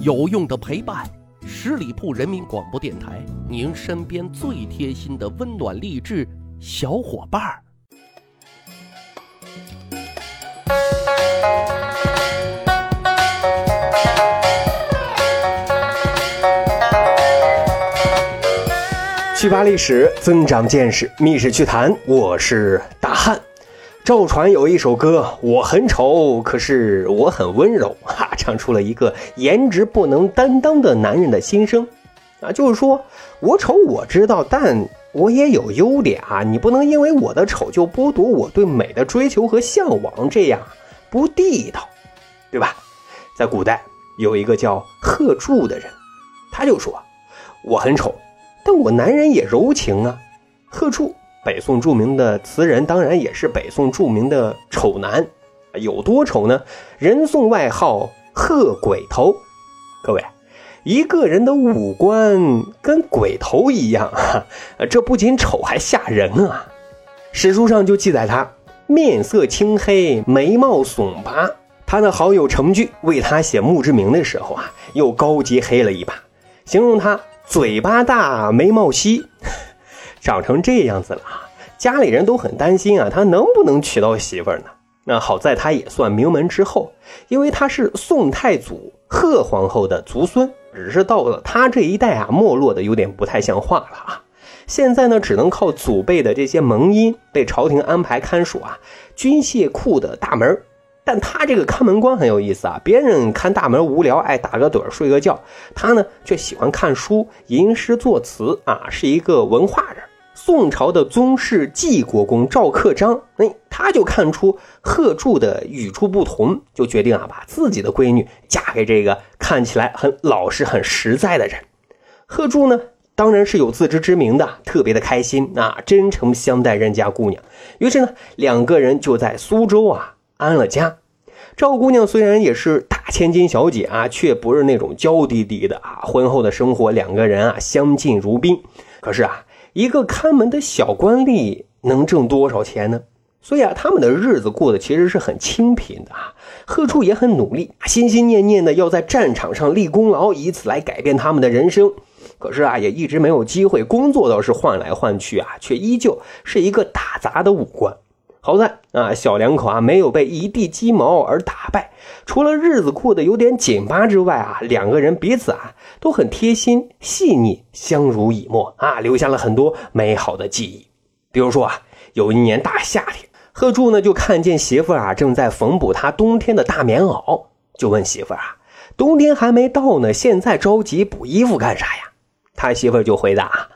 有用的陪伴，十里铺人民广播电台，您身边最贴心的温暖励志小伙伴儿。去扒历史，增长见识，密室趣谈，我是大汉。赵传有一首歌，我很丑，可是我很温柔，哈，唱出了一个颜值不能担当的男人的心声，啊，就是说我丑我知道，但我也有优点啊，你不能因为我的丑就剥夺我对美的追求和向往，这样不地道，对吧？在古代有一个叫贺铸的人，他就说，我很丑，但我男人也柔情啊，贺铸。北宋著名的词人，当然也是北宋著名的丑男，有多丑呢？人送外号“鹤鬼头”。各位，一个人的五官跟鬼头一样，这不仅丑，还吓人啊！史书上就记载他面色青黑，眉毛耸拔。他的好友程据为他写墓志铭的时候啊，又高级黑了一把，形容他嘴巴大，眉毛稀。长成这样子了啊，家里人都很担心啊，他能不能娶到媳妇儿呢？那好在他也算名门之后，因为他是宋太祖贺皇后的族孙，只是到了他这一代啊，没落的有点不太像话了啊。现在呢，只能靠祖辈的这些门荫被朝廷安排看守啊军械库的大门。但他这个看门官很有意思啊，别人看大门无聊，爱打个盹睡个觉，他呢却喜欢看书、吟诗作词啊，是一个文化人。宋朝的宗室纪国公赵克章，哎，他就看出贺铸的与众不同，就决定啊，把自己的闺女嫁给这个看起来很老实、很实在的人。贺铸呢，当然是有自知之明的，特别的开心啊，真诚相待人家姑娘。于是呢，两个人就在苏州啊安了家。赵姑娘虽然也是大千金小姐啊，却不是那种娇滴滴的啊。婚后的生活，两个人啊相敬如宾。可是啊。一个看门的小官吏能挣多少钱呢？所以啊，他们的日子过得其实是很清贫的啊。贺处也很努力，心心念念的要在战场上立功劳，以此来改变他们的人生。可是啊，也一直没有机会。工作倒是换来换去啊，却依旧是一个打杂的武官。好在啊，小两口啊没有被一地鸡毛而打败，除了日子过得有点紧巴之外啊，两个人彼此啊都很贴心细腻，相濡以沫啊，留下了很多美好的记忆。比如说啊，有一年大夏天，贺铸呢就看见媳妇啊正在缝补他冬天的大棉袄，就问媳妇啊，冬天还没到呢，现在着急补衣服干啥呀？他媳妇就回答啊，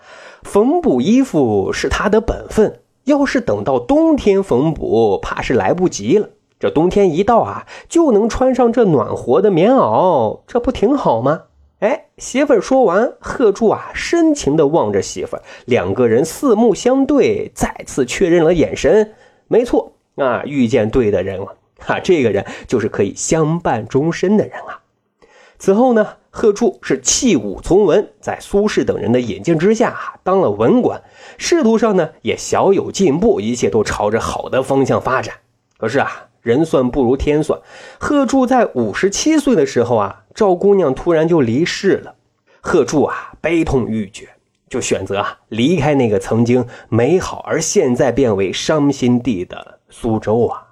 缝补衣服是他的本分。要是等到冬天缝补，怕是来不及了。这冬天一到啊，就能穿上这暖和的棉袄，这不挺好吗？哎，媳妇儿说完，贺铸啊，深情地望着媳妇儿，两个人四目相对，再次确认了眼神。没错啊，遇见对的人了啊，这个人就是可以相伴终身的人啊。此后呢？贺铸是弃武从文，在苏轼等人的引荐之下当了文官，仕途上呢也小有进步，一切都朝着好的方向发展。可是啊，人算不如天算，贺铸在五十七岁的时候啊，赵姑娘突然就离世了。贺铸啊，悲痛欲绝，就选择啊离开那个曾经美好而现在变为伤心地的苏州啊。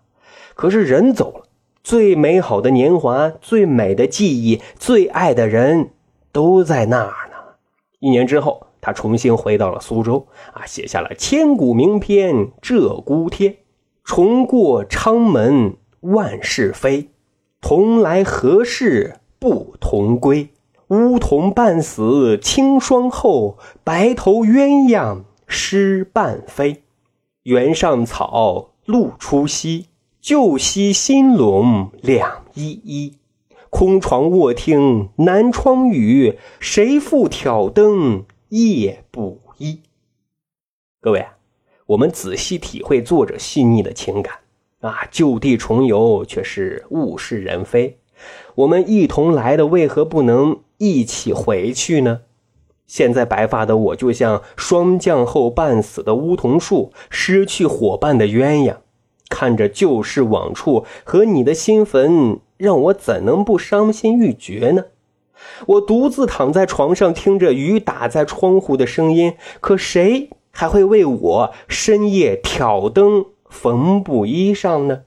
可是人走了。最美好的年华，最美的记忆，最爱的人，都在那儿呢。一年之后，他重新回到了苏州，啊，写下了千古名篇《鹧鸪天》：“重过昌门万事非，同来何事不同归？梧桐半死清霜后，白头鸳鸯失伴飞。原上草，露初晞。”旧溪新垄两依依，空床卧听南窗雨，谁复挑灯夜补衣？各位，我们仔细体会作者细腻的情感啊！就地重游却是物是人非，我们一同来的，为何不能一起回去呢？现在白发的我，就像霜降后半死的梧桐树，失去伙伴的鸳鸯。看着旧事往处和你的新坟，让我怎能不伤心欲绝呢？我独自躺在床上，听着雨打在窗户的声音，可谁还会为我深夜挑灯缝补衣裳呢？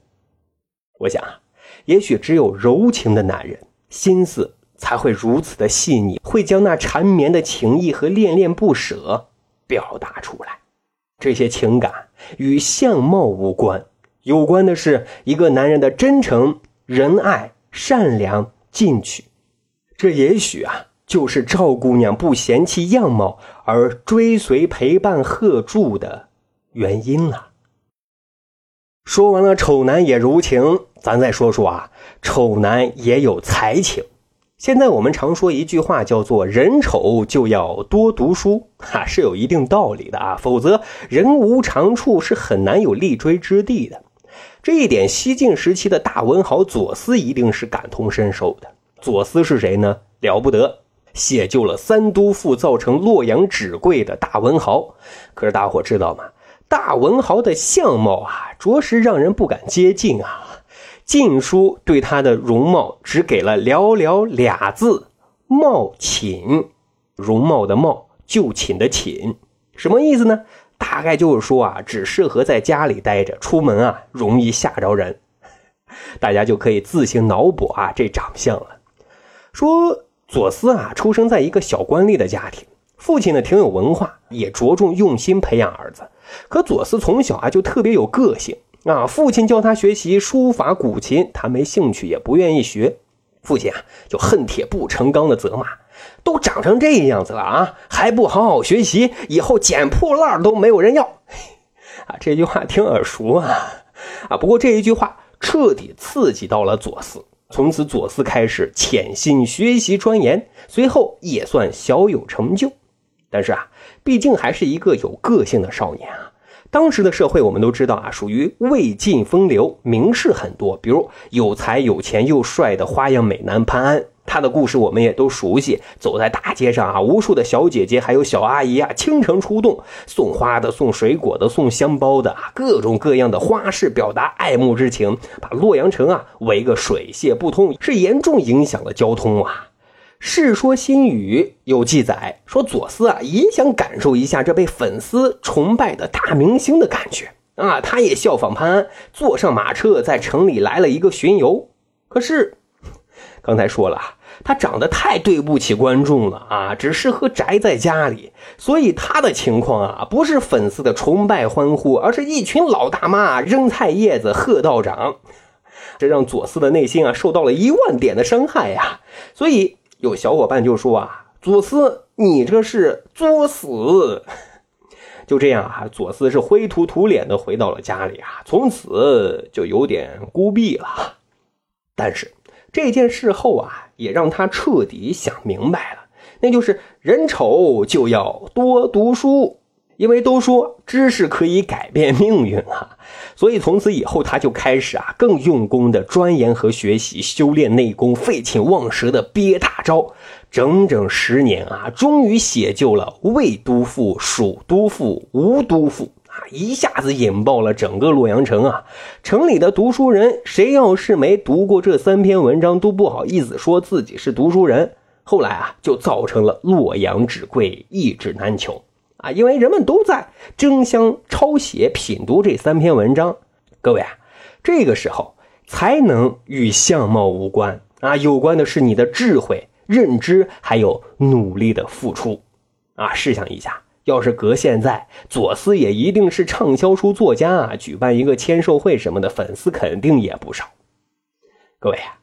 我想啊，也许只有柔情的男人，心思才会如此的细腻，会将那缠绵的情意和恋恋不舍表达出来。这些情感与相貌无关，有关的是一个男人的真诚、仁爱、善良、进取。这也许啊，就是赵姑娘不嫌弃样貌而追随陪伴贺铸的原因啊。说完了丑男也如情，咱再说说啊，丑男也有才情。现在我们常说一句话，叫做“人丑就要多读书”，哈，是有一定道理的啊。否则人无长处是很难有立锥之地的。这一点，西晋时期的大文豪左思一定是感同身受的。左思是谁呢？了不得，写就了三都赋，造成洛阳纸贵的大文豪。可是大伙知道吗？大文豪的相貌啊，着实让人不敢接近啊。《晋书》对他的容貌只给了寥寥俩字：“貌寝”。容貌的貌，就寝的寝，什么意思呢？大概就是说啊，只适合在家里待着，出门啊容易吓着人。大家就可以自行脑补啊这长相了。说左思啊，出生在一个小官吏的家庭，父亲呢挺有文化，也着重用心培养儿子。可左思从小啊就特别有个性啊，父亲教他学习书法、古琴，他没兴趣，也不愿意学。父亲啊就恨铁不成钢的责骂：“都长成这样子了啊，还不好好学习，以后捡破烂都没有人要。”啊，这句话挺耳熟啊啊！不过这一句话彻底刺激到了左思。从此，左思开始潜心学习钻研，随后也算小有成就。但是啊，毕竟还是一个有个性的少年啊。当时的社会，我们都知道啊，属于魏晋风流，名士很多，比如有才、有钱又帅的花样美男潘安。他的故事我们也都熟悉，走在大街上啊，无数的小姐姐还有小阿姨啊倾城出动，送花的、送水果的、送香包的，各种各样的花式表达爱慕之情，把洛阳城啊围个水泄不通，是严重影响了交通啊。《世说新语》有记载说，左思啊也想感受一下这被粉丝崇拜的大明星的感觉啊，他也效仿潘安，坐上马车在城里来了一个巡游。可是刚才说了。他长得太对不起观众了啊，只适合宅在家里。所以他的情况啊，不是粉丝的崇拜欢呼，而是一群老大妈扔菜叶子贺道长。这让左思的内心啊受到了一万点的伤害呀。所以有小伙伴就说啊，左思你这是作死。就这样啊，左思是灰头土脸的回到了家里啊，从此就有点孤僻了。但是。这件事后啊，也让他彻底想明白了，那就是人丑就要多读书，因为都说知识可以改变命运啊，所以从此以后他就开始啊更用功的钻研和学习，修炼内功，废寝忘食的憋大招，整整十年啊，终于写就了《魏都赋》《蜀都赋》《吴都赋》。一下子引爆了整个洛阳城啊！城里的读书人，谁要是没读过这三篇文章，都不好意思说自己是读书人。后来啊，就造成了洛阳纸贵，一纸难求啊！因为人们都在争相抄写、品读这三篇文章。各位啊，这个时候才能与相貌无关啊，有关的是你的智慧、认知，还有努力的付出啊！试想一下。要是搁现在，左思也一定是畅销书作家啊！举办一个签售会什么的，粉丝肯定也不少。各位啊，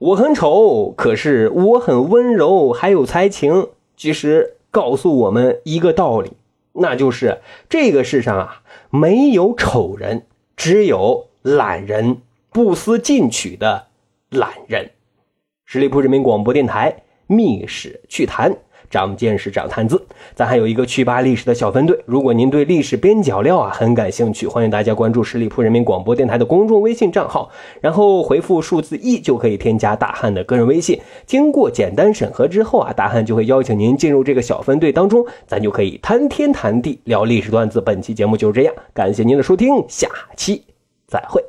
我很丑，可是我很温柔，还有才情。其实告诉我们一个道理，那就是这个世上啊，没有丑人，只有懒人，不思进取的懒人。十里铺人民广播电台密史趣谈。长见识，长谈资。咱还有一个趣吧历史的小分队，如果您对历史边角料啊很感兴趣，欢迎大家关注十里铺人民广播电台的公众微信账号，然后回复数字一就可以添加大汉的个人微信。经过简单审核之后啊，大汉就会邀请您进入这个小分队当中，咱就可以谈天谈地聊历史段子。本期节目就是这样，感谢您的收听，下期再会。